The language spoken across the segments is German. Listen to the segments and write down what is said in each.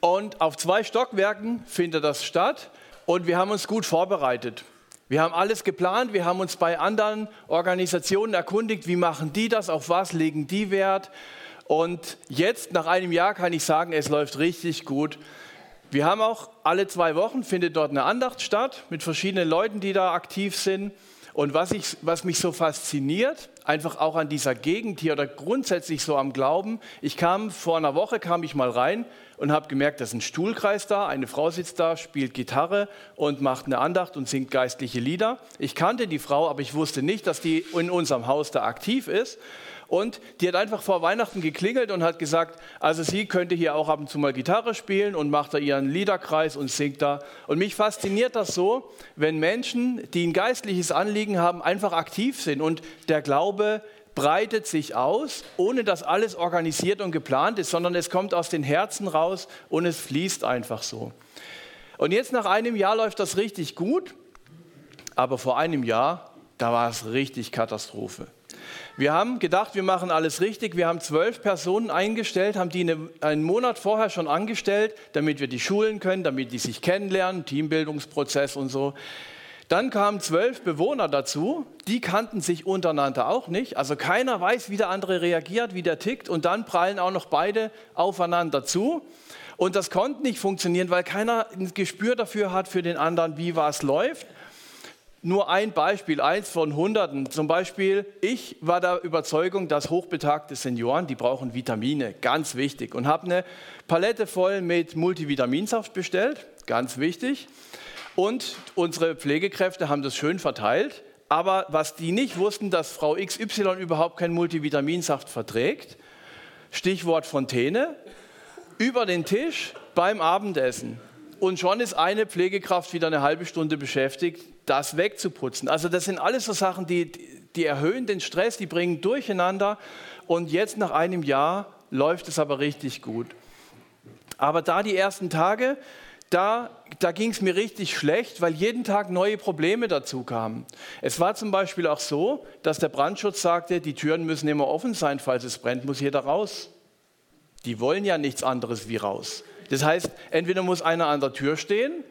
Und auf zwei Stockwerken findet das statt und wir haben uns gut vorbereitet. Wir haben alles geplant, wir haben uns bei anderen Organisationen erkundigt, wie machen die das, auf was legen die Wert. Und jetzt, nach einem Jahr, kann ich sagen, es läuft richtig gut. Wir haben auch alle zwei Wochen findet dort eine Andacht statt mit verschiedenen Leuten, die da aktiv sind. Und was, ich, was mich so fasziniert, einfach auch an dieser Gegend hier oder grundsätzlich so am Glauben, ich kam vor einer Woche, kam ich mal rein und habe gemerkt, da ist ein Stuhlkreis da, eine Frau sitzt da, spielt Gitarre und macht eine Andacht und singt geistliche Lieder. Ich kannte die Frau, aber ich wusste nicht, dass die in unserem Haus da aktiv ist. Und die hat einfach vor Weihnachten geklingelt und hat gesagt, also sie könnte hier auch ab und zu mal Gitarre spielen und macht da ihren Liederkreis und singt da. Und mich fasziniert das so, wenn Menschen, die ein geistliches Anliegen haben, einfach aktiv sind und der Glaube breitet sich aus, ohne dass alles organisiert und geplant ist, sondern es kommt aus den Herzen raus und es fließt einfach so. Und jetzt nach einem Jahr läuft das richtig gut, aber vor einem Jahr, da war es richtig Katastrophe. Wir haben gedacht, wir machen alles richtig. Wir haben zwölf Personen eingestellt, haben die eine, einen Monat vorher schon angestellt, damit wir die schulen können, damit die sich kennenlernen, Teambildungsprozess und so. Dann kamen zwölf Bewohner dazu, die kannten sich untereinander auch nicht. Also keiner weiß, wie der andere reagiert, wie der tickt. Und dann prallen auch noch beide aufeinander zu. Und das konnte nicht funktionieren, weil keiner ein Gespür dafür hat für den anderen, wie was läuft. Nur ein Beispiel, eins von Hunderten. Zum Beispiel, ich war der Überzeugung, dass hochbetagte Senioren, die brauchen Vitamine, ganz wichtig. Und habe eine Palette voll mit Multivitaminsaft bestellt, ganz wichtig. Und unsere Pflegekräfte haben das schön verteilt. Aber was die nicht wussten, dass Frau XY überhaupt keinen Multivitaminsaft verträgt, Stichwort Fontäne, über den Tisch beim Abendessen. Und schon ist eine Pflegekraft wieder eine halbe Stunde beschäftigt, das wegzuputzen. Also das sind alles so Sachen, die, die erhöhen den Stress, die bringen Durcheinander. Und jetzt nach einem Jahr läuft es aber richtig gut. Aber da die ersten Tage, da, da ging es mir richtig schlecht, weil jeden Tag neue Probleme dazu kamen. Es war zum Beispiel auch so, dass der Brandschutz sagte, die Türen müssen immer offen sein, falls es brennt, muss jeder raus. Die wollen ja nichts anderes wie raus. Das heißt, entweder muss einer an der Tür stehen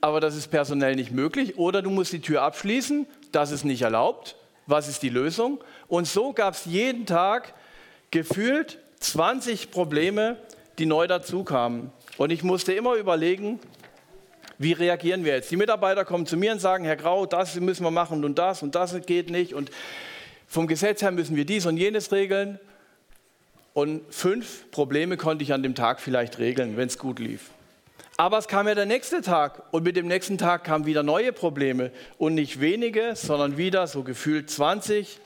aber das ist personell nicht möglich. Oder du musst die Tür abschließen, das ist nicht erlaubt. Was ist die Lösung? Und so gab es jeden Tag gefühlt 20 Probleme, die neu dazukamen. Und ich musste immer überlegen, wie reagieren wir jetzt? Die Mitarbeiter kommen zu mir und sagen, Herr Grau, das müssen wir machen und das und das geht nicht. Und vom Gesetz her müssen wir dies und jenes regeln. Und fünf Probleme konnte ich an dem Tag vielleicht regeln, wenn es gut lief. Aber es kam ja der nächste Tag und mit dem nächsten Tag kamen wieder neue Probleme und nicht wenige, sondern wieder so gefühlt 20.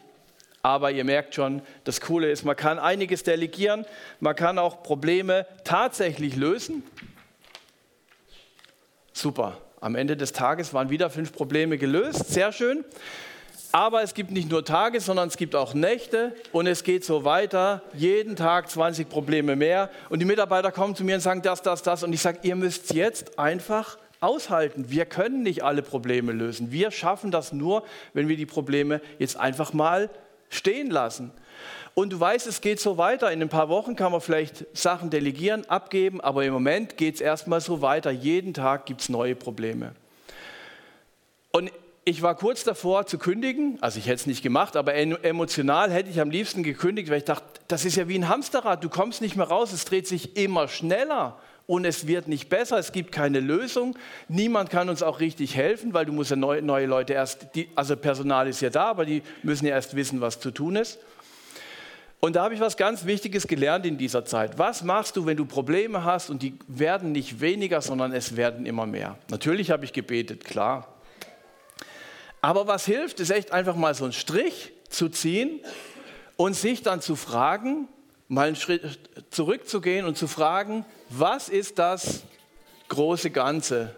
Aber ihr merkt schon, das Coole ist, man kann einiges delegieren, man kann auch Probleme tatsächlich lösen. Super, am Ende des Tages waren wieder fünf Probleme gelöst, sehr schön. Aber es gibt nicht nur Tage, sondern es gibt auch Nächte und es geht so weiter. Jeden Tag 20 Probleme mehr. Und die Mitarbeiter kommen zu mir und sagen das, das, das. Und ich sage, ihr müsst jetzt einfach aushalten. Wir können nicht alle Probleme lösen. Wir schaffen das nur, wenn wir die Probleme jetzt einfach mal stehen lassen. Und du weißt, es geht so weiter. In ein paar Wochen kann man vielleicht Sachen delegieren, abgeben, aber im Moment geht es erstmal so weiter. Jeden Tag gibt es neue Probleme. Und ich war kurz davor zu kündigen, also ich hätte es nicht gemacht, aber emotional hätte ich am liebsten gekündigt, weil ich dachte, das ist ja wie ein Hamsterrad, du kommst nicht mehr raus, es dreht sich immer schneller und es wird nicht besser, es gibt keine Lösung, niemand kann uns auch richtig helfen, weil du musst ja neue, neue Leute erst, die, also Personal ist ja da, aber die müssen ja erst wissen, was zu tun ist. Und da habe ich was ganz Wichtiges gelernt in dieser Zeit. Was machst du, wenn du Probleme hast und die werden nicht weniger, sondern es werden immer mehr? Natürlich habe ich gebetet, klar. Aber was hilft, ist echt einfach mal so einen Strich zu ziehen und sich dann zu fragen, mal einen Schritt zurückzugehen und zu fragen, was ist das große Ganze?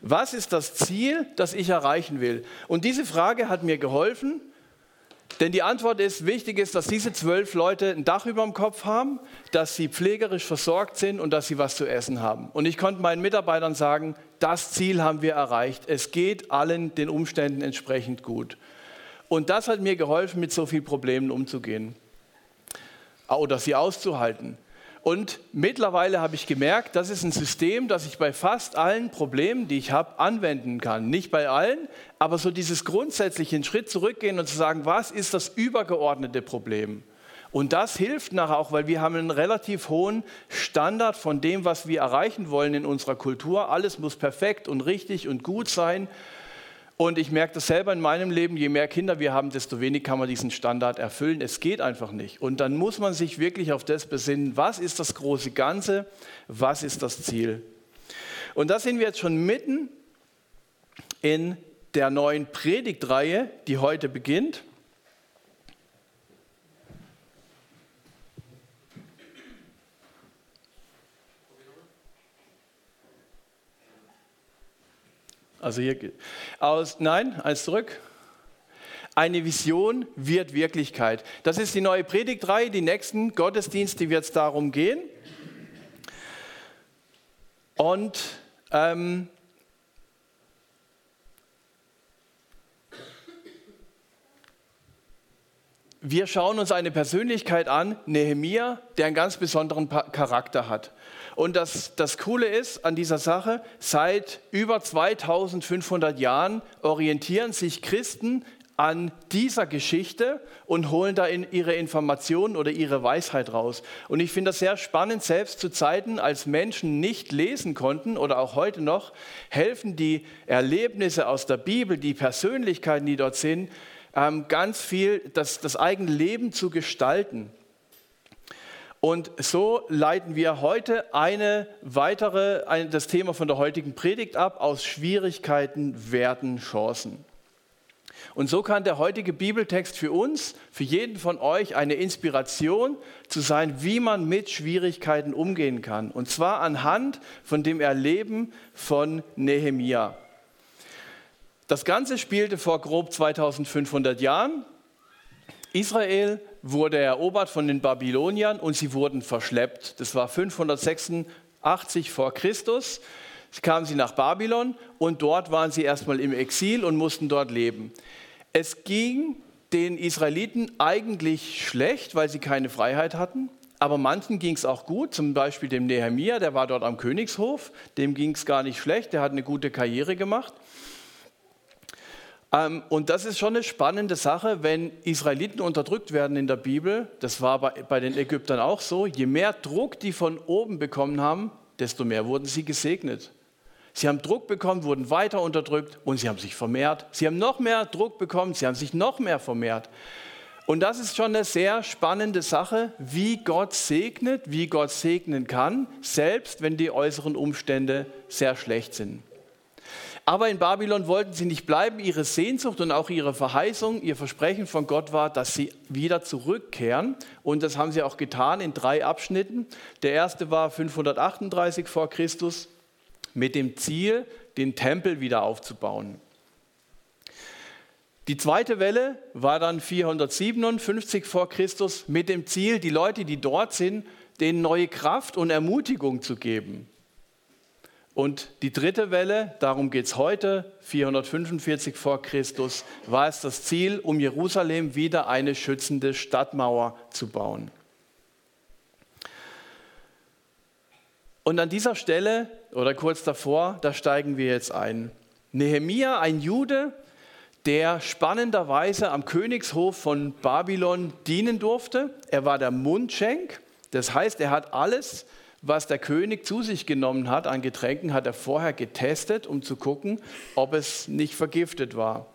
Was ist das Ziel, das ich erreichen will? Und diese Frage hat mir geholfen, denn die Antwort ist, wichtig ist, dass diese zwölf Leute ein Dach über dem Kopf haben, dass sie pflegerisch versorgt sind und dass sie was zu essen haben. Und ich konnte meinen Mitarbeitern sagen, das Ziel haben wir erreicht. Es geht allen den Umständen entsprechend gut. Und das hat mir geholfen, mit so vielen Problemen umzugehen. oder sie auszuhalten. Und mittlerweile habe ich gemerkt, das ist ein System, das ich bei fast allen Problemen, die ich habe, anwenden kann. Nicht bei allen, aber so dieses grundsätzliche, einen Schritt zurückgehen und zu sagen, was ist das übergeordnete Problem? Und das hilft nachher auch, weil wir haben einen relativ hohen Standard von dem, was wir erreichen wollen in unserer Kultur. Alles muss perfekt und richtig und gut sein. Und ich merke das selber in meinem Leben, je mehr Kinder wir haben, desto weniger kann man diesen Standard erfüllen. Es geht einfach nicht. Und dann muss man sich wirklich auf das besinnen, was ist das große Ganze, was ist das Ziel. Und da sind wir jetzt schon mitten in der neuen Predigtreihe, die heute beginnt. Also hier aus, nein, eins zurück. Eine Vision wird Wirklichkeit. Das ist die neue Predigtreihe. Die nächsten Gottesdienste wird es darum gehen. Und ähm, wir schauen uns eine Persönlichkeit an, Nehemia, der einen ganz besonderen Charakter hat. Und das, das Coole ist an dieser Sache, seit über 2500 Jahren orientieren sich Christen an dieser Geschichte und holen da in ihre Informationen oder ihre Weisheit raus. Und ich finde das sehr spannend, selbst zu Zeiten, als Menschen nicht lesen konnten oder auch heute noch, helfen die Erlebnisse aus der Bibel, die Persönlichkeiten, die dort sind, ähm, ganz viel das, das eigene Leben zu gestalten. Und so leiten wir heute eine weitere, ein, das Thema von der heutigen Predigt ab, aus Schwierigkeiten werden Chancen. Und so kann der heutige Bibeltext für uns, für jeden von euch eine Inspiration zu sein, wie man mit Schwierigkeiten umgehen kann. Und zwar anhand von dem Erleben von Nehemia. Das Ganze spielte vor grob 2500 Jahren. Israel wurde erobert von den Babyloniern und sie wurden verschleppt. Das war 586 vor Christus. Kamen sie nach Babylon und dort waren sie erstmal im Exil und mussten dort leben. Es ging den Israeliten eigentlich schlecht, weil sie keine Freiheit hatten. Aber manchen ging es auch gut, zum Beispiel dem Nehemia, der war dort am Königshof, dem ging es gar nicht schlecht, der hat eine gute Karriere gemacht. Ähm, und das ist schon eine spannende Sache, wenn Israeliten unterdrückt werden in der Bibel. Das war bei, bei den Ägyptern auch so. Je mehr Druck die von oben bekommen haben, desto mehr wurden sie gesegnet. Sie haben Druck bekommen, wurden weiter unterdrückt und sie haben sich vermehrt. Sie haben noch mehr Druck bekommen, sie haben sich noch mehr vermehrt. Und das ist schon eine sehr spannende Sache, wie Gott segnet, wie Gott segnen kann, selbst wenn die äußeren Umstände sehr schlecht sind. Aber in Babylon wollten sie nicht bleiben. Ihre Sehnsucht und auch ihre Verheißung, ihr Versprechen von Gott war, dass sie wieder zurückkehren. Und das haben sie auch getan in drei Abschnitten. Der erste war 538 vor Christus mit dem Ziel, den Tempel wieder aufzubauen. Die zweite Welle war dann 457 vor Christus mit dem Ziel, die Leute, die dort sind, denen neue Kraft und Ermutigung zu geben. Und die dritte Welle, darum geht es heute, 445 vor Christus, war es das Ziel, um Jerusalem wieder eine schützende Stadtmauer zu bauen. Und an dieser Stelle oder kurz davor, da steigen wir jetzt ein. Nehemia, ein Jude, der spannenderweise am Königshof von Babylon dienen durfte. Er war der Mundschenk, das heißt, er hat alles was der König zu sich genommen hat an Getränken, hat er vorher getestet, um zu gucken, ob es nicht vergiftet war.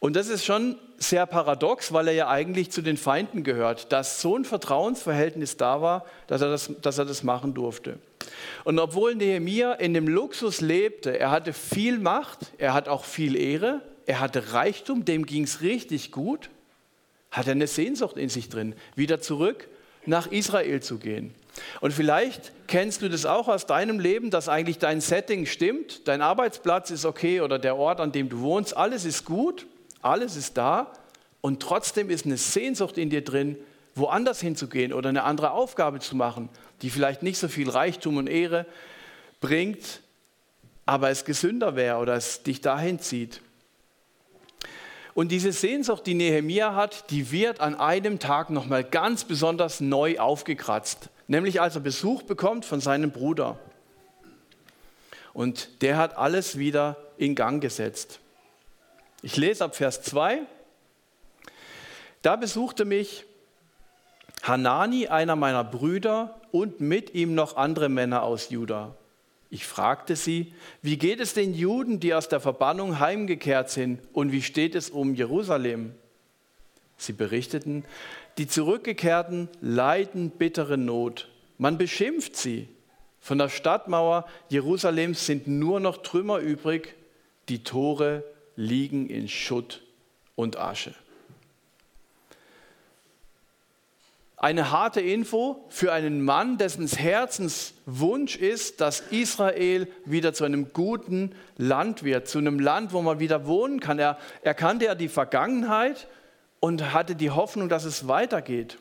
Und das ist schon sehr paradox, weil er ja eigentlich zu den Feinden gehört, dass so ein Vertrauensverhältnis da war, dass er das, dass er das machen durfte. Und obwohl Nehemia in dem Luxus lebte, er hatte viel Macht, er hat auch viel Ehre, er hatte Reichtum, dem ging es richtig gut, hat er eine Sehnsucht in sich drin, wieder zurück nach Israel zu gehen. Und vielleicht kennst du das auch aus deinem Leben, dass eigentlich dein Setting stimmt, dein Arbeitsplatz ist okay oder der Ort, an dem du wohnst, alles ist gut, alles ist da und trotzdem ist eine Sehnsucht in dir drin, woanders hinzugehen oder eine andere Aufgabe zu machen, die vielleicht nicht so viel Reichtum und Ehre bringt, aber es gesünder wäre oder es dich dahin zieht. Und diese Sehnsucht, die Nehemia hat, die wird an einem Tag nochmal ganz besonders neu aufgekratzt. Nämlich als er Besuch bekommt von seinem Bruder. Und der hat alles wieder in Gang gesetzt. Ich lese ab Vers 2. Da besuchte mich Hanani, einer meiner Brüder, und mit ihm noch andere Männer aus Juda. Ich fragte sie, wie geht es den Juden, die aus der Verbannung heimgekehrt sind, und wie steht es um Jerusalem? Sie berichteten, die Zurückgekehrten leiden bittere Not. Man beschimpft sie. Von der Stadtmauer Jerusalems sind nur noch Trümmer übrig, die Tore liegen in Schutt und Asche. Eine harte Info für einen Mann, dessen Herzenswunsch ist, dass Israel wieder zu einem guten Land wird, zu einem Land, wo man wieder wohnen kann. Er, er kannte ja die Vergangenheit und hatte die Hoffnung, dass es weitergeht.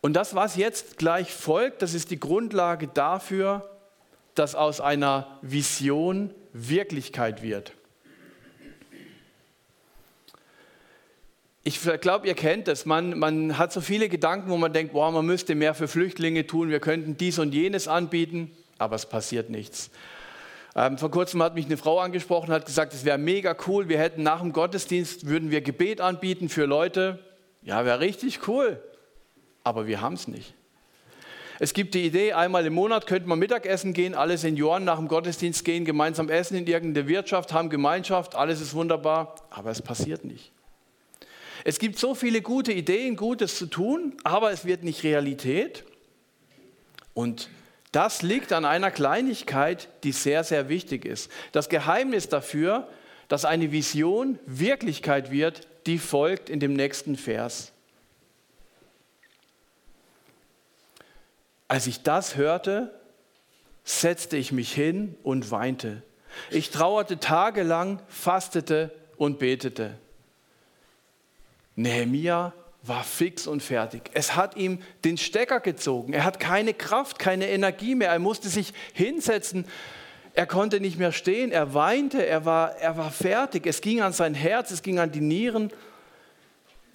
Und das, was jetzt gleich folgt, das ist die Grundlage dafür, dass aus einer Vision Wirklichkeit wird. Ich glaube, ihr kennt das. Man, man hat so viele Gedanken, wo man denkt, boah, man müsste mehr für Flüchtlinge tun, wir könnten dies und jenes anbieten, aber es passiert nichts. Ähm, vor kurzem hat mich eine Frau angesprochen, hat gesagt, es wäre mega cool, wir hätten nach dem Gottesdienst, würden wir Gebet anbieten für Leute. Ja, wäre richtig cool, aber wir haben es nicht. Es gibt die Idee, einmal im Monat könnte man Mittagessen gehen, alle Senioren nach dem Gottesdienst gehen, gemeinsam essen in irgendeine Wirtschaft, haben Gemeinschaft, alles ist wunderbar, aber es passiert nicht. Es gibt so viele gute Ideen, Gutes zu tun, aber es wird nicht Realität. Und das liegt an einer Kleinigkeit, die sehr, sehr wichtig ist. Das Geheimnis dafür, dass eine Vision Wirklichkeit wird, die folgt in dem nächsten Vers. Als ich das hörte, setzte ich mich hin und weinte. Ich trauerte tagelang, fastete und betete. Nehemia war fix und fertig. Es hat ihm den Stecker gezogen. Er hat keine Kraft, keine Energie mehr. Er musste sich hinsetzen. Er konnte nicht mehr stehen. Er weinte. Er war, er war fertig. Es ging an sein Herz, es ging an die Nieren.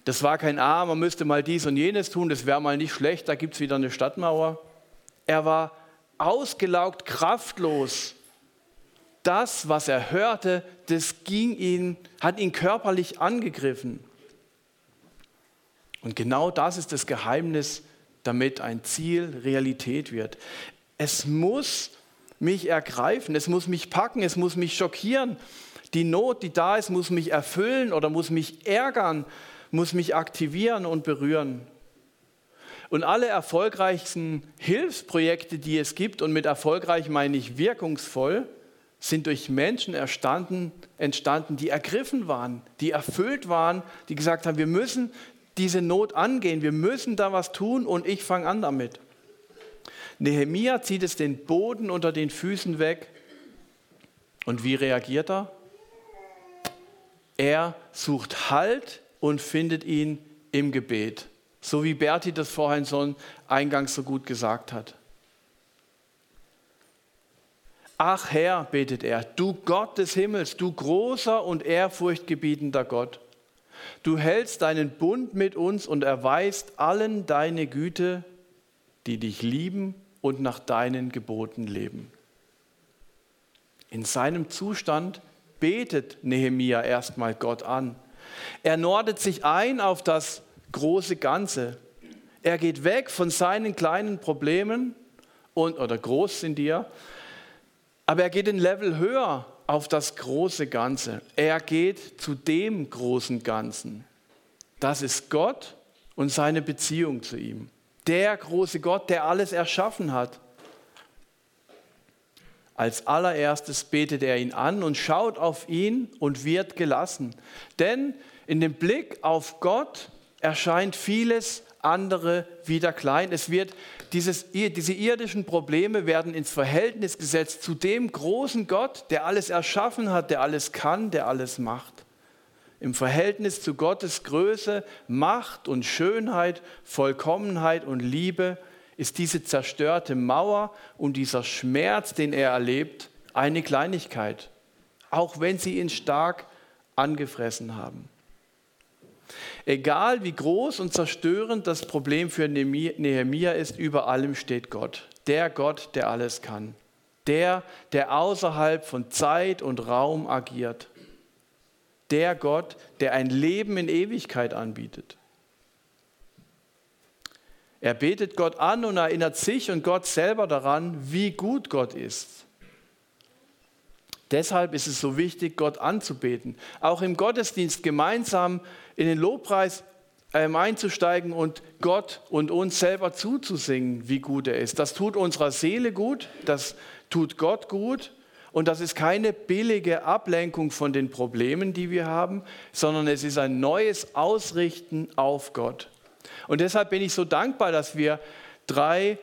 Das war kein Ah, man müsste mal dies und jenes tun. Das wäre mal nicht schlecht. Da gibt es wieder eine Stadtmauer. Er war ausgelaugt, kraftlos. Das, was er hörte, das ging ihn, hat ihn körperlich angegriffen. Und genau das ist das Geheimnis, damit ein Ziel Realität wird. Es muss mich ergreifen, es muss mich packen, es muss mich schockieren. Die Not, die da ist, muss mich erfüllen oder muss mich ärgern, muss mich aktivieren und berühren. Und alle erfolgreichsten Hilfsprojekte, die es gibt, und mit erfolgreich meine ich wirkungsvoll, sind durch Menschen entstanden, entstanden, die ergriffen waren, die erfüllt waren, die gesagt haben, wir müssen diese Not angehen. Wir müssen da was tun und ich fange an damit. Nehemia zieht es den Boden unter den Füßen weg. Und wie reagiert er? Er sucht Halt und findet ihn im Gebet. So wie Berti das vorhin so eingangs so gut gesagt hat. Ach Herr, betet er, du Gott des Himmels, du großer und ehrfurchtgebietender Gott. Du hältst deinen Bund mit uns und erweist allen deine Güte, die dich lieben und nach deinen Geboten leben. In seinem Zustand betet Nehemia erstmal Gott an. Er nordet sich ein auf das große Ganze. Er geht weg von seinen kleinen Problemen und, oder groß sind die ja, aber er geht ein Level höher auf das große Ganze. Er geht zu dem großen Ganzen. Das ist Gott und seine Beziehung zu ihm. Der große Gott, der alles erschaffen hat. Als allererstes betet er ihn an und schaut auf ihn und wird gelassen. Denn in dem Blick auf Gott erscheint vieles andere wieder klein. Es wird dieses, diese irdischen Probleme werden ins Verhältnis gesetzt zu dem großen Gott, der alles erschaffen hat, der alles kann, der alles macht. Im Verhältnis zu Gottes Größe, Macht und Schönheit, Vollkommenheit und Liebe ist diese zerstörte Mauer und dieser Schmerz, den er erlebt, eine Kleinigkeit, auch wenn sie ihn stark angefressen haben. Egal wie groß und zerstörend das Problem für Nehemia ist, über allem steht Gott. Der Gott, der alles kann. Der, der außerhalb von Zeit und Raum agiert. Der Gott, der ein Leben in Ewigkeit anbietet. Er betet Gott an und erinnert sich und Gott selber daran, wie gut Gott ist. Deshalb ist es so wichtig, Gott anzubeten. Auch im Gottesdienst gemeinsam in den Lobpreis ähm, einzusteigen und Gott und uns selber zuzusingen, wie gut er ist. Das tut unserer Seele gut, das tut Gott gut und das ist keine billige Ablenkung von den Problemen, die wir haben, sondern es ist ein neues Ausrichten auf Gott. Und deshalb bin ich so dankbar, dass wir drei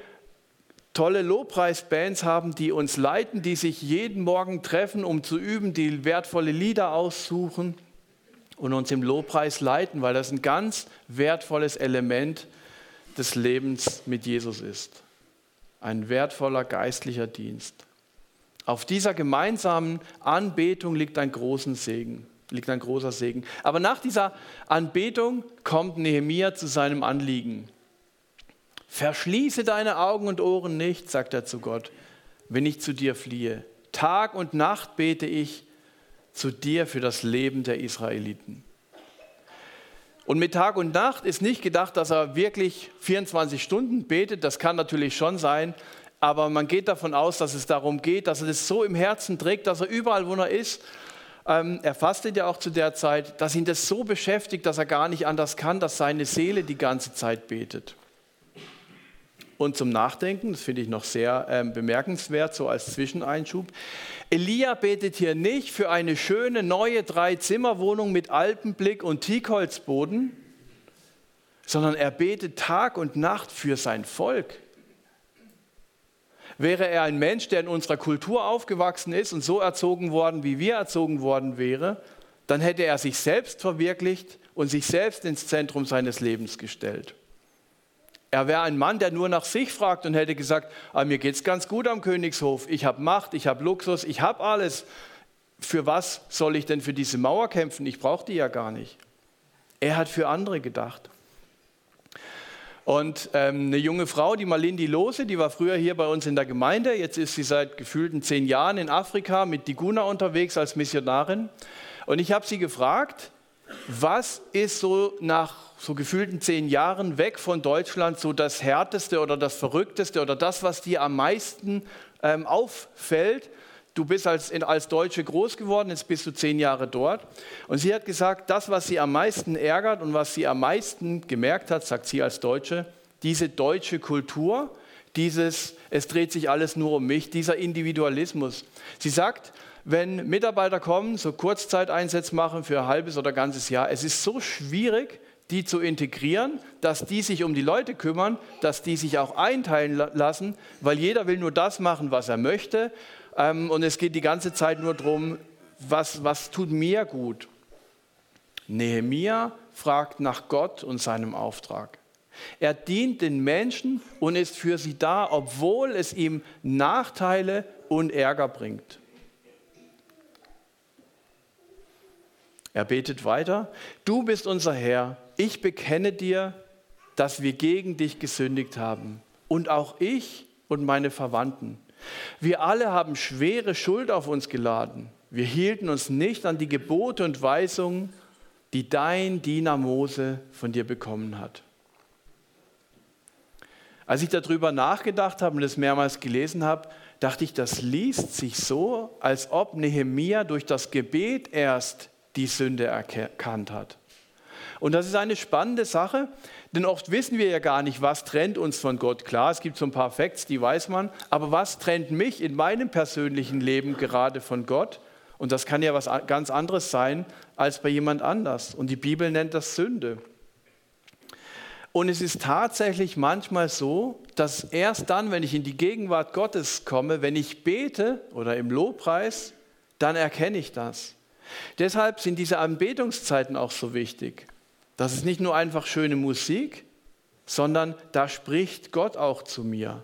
tolle Lobpreisbands haben, die uns leiten, die sich jeden Morgen treffen, um zu üben, die wertvolle Lieder aussuchen und uns im Lobpreis leiten, weil das ein ganz wertvolles Element des Lebens mit Jesus ist. Ein wertvoller geistlicher Dienst. Auf dieser gemeinsamen Anbetung liegt ein großen Segen, liegt ein großer Segen. Aber nach dieser Anbetung kommt Nehemia zu seinem Anliegen. Verschließe deine Augen und Ohren nicht, sagt er zu Gott, wenn ich zu dir fliehe. Tag und Nacht bete ich zu dir für das Leben der Israeliten. Und mit Tag und Nacht ist nicht gedacht, dass er wirklich 24 Stunden betet. Das kann natürlich schon sein. Aber man geht davon aus, dass es darum geht, dass er das so im Herzen trägt, dass er überall, wo er ist, ähm, er fastet ja auch zu der Zeit, dass ihn das so beschäftigt, dass er gar nicht anders kann, dass seine Seele die ganze Zeit betet. Und zum Nachdenken, das finde ich noch sehr ähm, bemerkenswert, so als Zwischeneinschub. Elia betet hier nicht für eine schöne neue Drei-Zimmer-Wohnung mit Alpenblick und Teakholzboden, sondern er betet Tag und Nacht für sein Volk. Wäre er ein Mensch, der in unserer Kultur aufgewachsen ist und so erzogen worden, wie wir erzogen worden wäre, dann hätte er sich selbst verwirklicht und sich selbst ins Zentrum seines Lebens gestellt. Er wäre ein Mann, der nur nach sich fragt und hätte gesagt, ah, mir es ganz gut am Königshof, ich habe Macht, ich habe Luxus, ich habe alles. Für was soll ich denn für diese Mauer kämpfen? Ich brauche die ja gar nicht. Er hat für andere gedacht. Und ähm, eine junge Frau, die Malindi Lose, die war früher hier bei uns in der Gemeinde. Jetzt ist sie seit gefühlten zehn Jahren in Afrika mit Diguna unterwegs als Missionarin. Und ich habe sie gefragt, was ist so nach so gefühlten zehn Jahren weg von Deutschland so das Härteste oder das Verrückteste oder das, was dir am meisten ähm, auffällt? Du bist als, als Deutsche groß geworden, jetzt bist du zehn Jahre dort. Und sie hat gesagt, das, was sie am meisten ärgert und was sie am meisten gemerkt hat, sagt sie als Deutsche, diese deutsche Kultur, dieses, es dreht sich alles nur um mich, dieser Individualismus. Sie sagt, wenn Mitarbeiter kommen, so Kurzzeiteinsätze machen für ein halbes oder ganzes Jahr, es ist so schwierig, die zu integrieren, dass die sich um die Leute kümmern, dass die sich auch einteilen lassen, weil jeder will nur das machen, was er möchte. Ähm, und es geht die ganze Zeit nur darum, was, was tut mir gut. Nehemia fragt nach Gott und seinem Auftrag. Er dient den Menschen und ist für sie da, obwohl es ihm Nachteile und Ärger bringt. Er betet weiter, du bist unser Herr, ich bekenne dir, dass wir gegen dich gesündigt haben und auch ich und meine Verwandten. Wir alle haben schwere Schuld auf uns geladen. Wir hielten uns nicht an die Gebote und Weisungen, die dein Diener Mose von dir bekommen hat. Als ich darüber nachgedacht habe und es mehrmals gelesen habe, dachte ich, das liest sich so, als ob Nehemia durch das Gebet erst die Sünde erkannt hat. Und das ist eine spannende Sache, denn oft wissen wir ja gar nicht, was trennt uns von Gott. Klar, es gibt so ein paar Facts, die weiß man, aber was trennt mich in meinem persönlichen Leben gerade von Gott? Und das kann ja was ganz anderes sein als bei jemand anders. Und die Bibel nennt das Sünde. Und es ist tatsächlich manchmal so, dass erst dann, wenn ich in die Gegenwart Gottes komme, wenn ich bete oder im Lobpreis, dann erkenne ich das. Deshalb sind diese Anbetungszeiten auch so wichtig. Das ist nicht nur einfach schöne Musik, sondern da spricht Gott auch zu mir.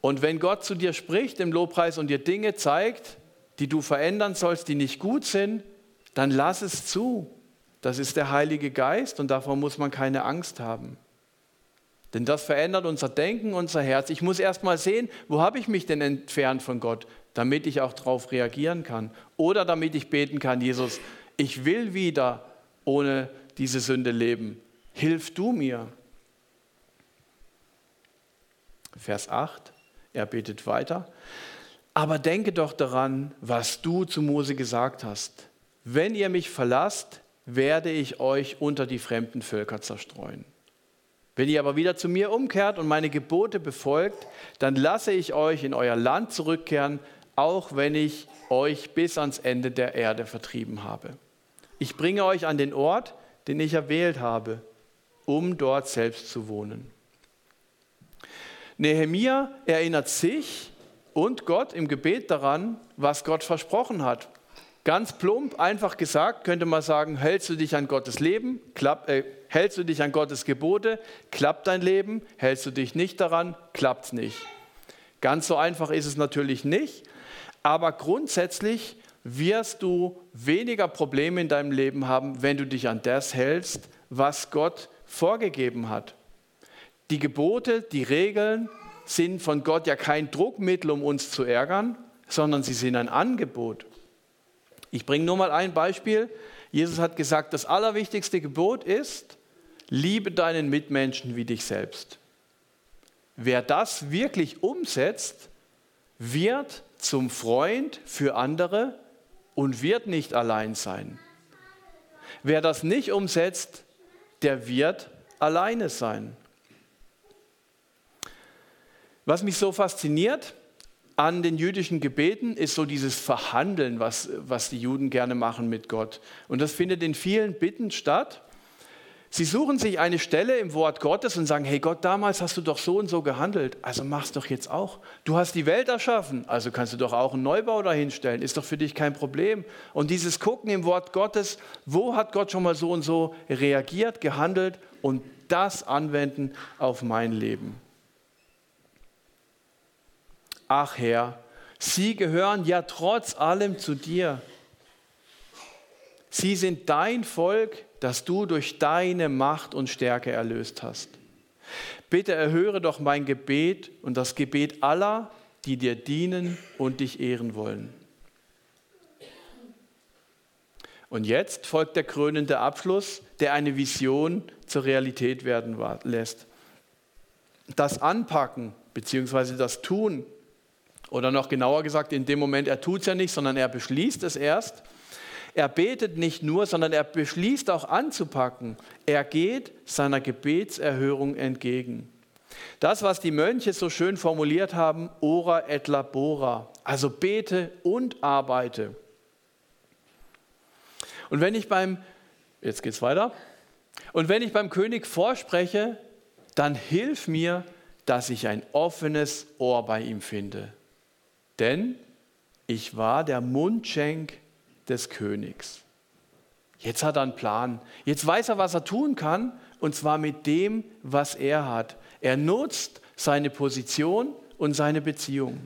Und wenn Gott zu dir spricht im Lobpreis und dir Dinge zeigt, die du verändern sollst, die nicht gut sind, dann lass es zu. Das ist der Heilige Geist und davor muss man keine Angst haben. Denn das verändert unser Denken, unser Herz. Ich muss erst mal sehen, wo habe ich mich denn entfernt von Gott, damit ich auch darauf reagieren kann. Oder damit ich beten kann, Jesus, ich will wieder ohne diese Sünde leben. Hilf du mir. Vers 8, er betet weiter. Aber denke doch daran, was du zu Mose gesagt hast. Wenn ihr mich verlasst, werde ich euch unter die fremden Völker zerstreuen. Wenn ihr aber wieder zu mir umkehrt und meine Gebote befolgt, dann lasse ich euch in euer Land zurückkehren, auch wenn ich euch bis ans Ende der Erde vertrieben habe. Ich bringe euch an den Ort, den ich erwählt habe, um dort selbst zu wohnen. Nehemia erinnert sich und Gott im Gebet daran, was Gott versprochen hat. Ganz plump, einfach gesagt, könnte man sagen, hältst du dich an Gottes Leben, klapp, äh, hältst du dich an Gottes Gebote, klappt dein Leben, hältst du dich nicht daran, klappt es nicht. Ganz so einfach ist es natürlich nicht, aber grundsätzlich wirst du weniger Probleme in deinem Leben haben, wenn du dich an das hältst, was Gott vorgegeben hat. Die Gebote, die Regeln sind von Gott ja kein Druckmittel, um uns zu ärgern, sondern sie sind ein Angebot. Ich bringe nur mal ein Beispiel. Jesus hat gesagt, das allerwichtigste Gebot ist, liebe deinen Mitmenschen wie dich selbst. Wer das wirklich umsetzt, wird zum Freund für andere und wird nicht allein sein. Wer das nicht umsetzt, der wird alleine sein. Was mich so fasziniert, an den jüdischen Gebeten ist so dieses Verhandeln, was, was die Juden gerne machen mit Gott. Und das findet in vielen Bitten statt. Sie suchen sich eine Stelle im Wort Gottes und sagen, hey Gott, damals hast du doch so und so gehandelt, also mach's doch jetzt auch. Du hast die Welt erschaffen, also kannst du doch auch einen Neubau dahinstellen, ist doch für dich kein Problem. Und dieses Gucken im Wort Gottes, wo hat Gott schon mal so und so reagiert, gehandelt und das anwenden auf mein Leben ach Herr, sie gehören ja trotz allem zu dir. Sie sind dein Volk, das du durch deine Macht und Stärke erlöst hast. Bitte erhöre doch mein Gebet und das Gebet aller, die dir dienen und dich ehren wollen. Und jetzt folgt der krönende Abschluss, der eine Vision zur Realität werden lässt. Das Anpacken bzw. das Tun oder noch genauer gesagt, in dem Moment, er tut es ja nicht, sondern er beschließt es erst. Er betet nicht nur, sondern er beschließt auch anzupacken. Er geht seiner Gebetserhörung entgegen. Das, was die Mönche so schön formuliert haben, ora et labora, also bete und arbeite. Und wenn ich beim, jetzt geht's weiter, und wenn ich beim König vorspreche, dann hilf mir, dass ich ein offenes Ohr bei ihm finde denn ich war der Mundschenk des Königs. Jetzt hat er einen Plan. Jetzt weiß er, was er tun kann, und zwar mit dem, was er hat. Er nutzt seine Position und seine Beziehung.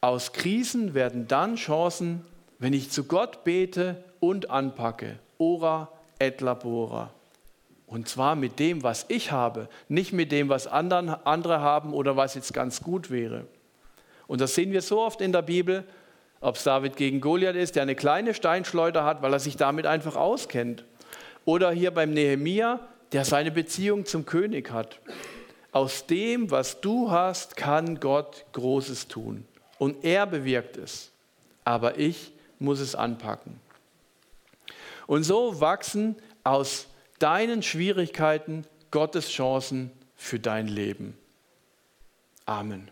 Aus Krisen werden dann Chancen, wenn ich zu Gott bete und anpacke. Ora et labora. Und zwar mit dem, was ich habe, nicht mit dem, was anderen, andere haben oder was jetzt ganz gut wäre. Und das sehen wir so oft in der Bibel, ob es David gegen Goliath ist, der eine kleine Steinschleuder hat, weil er sich damit einfach auskennt. Oder hier beim Nehemia, der seine Beziehung zum König hat. Aus dem, was du hast, kann Gott Großes tun. Und er bewirkt es. Aber ich muss es anpacken. Und so wachsen aus deinen Schwierigkeiten Gottes Chancen für dein Leben. Amen.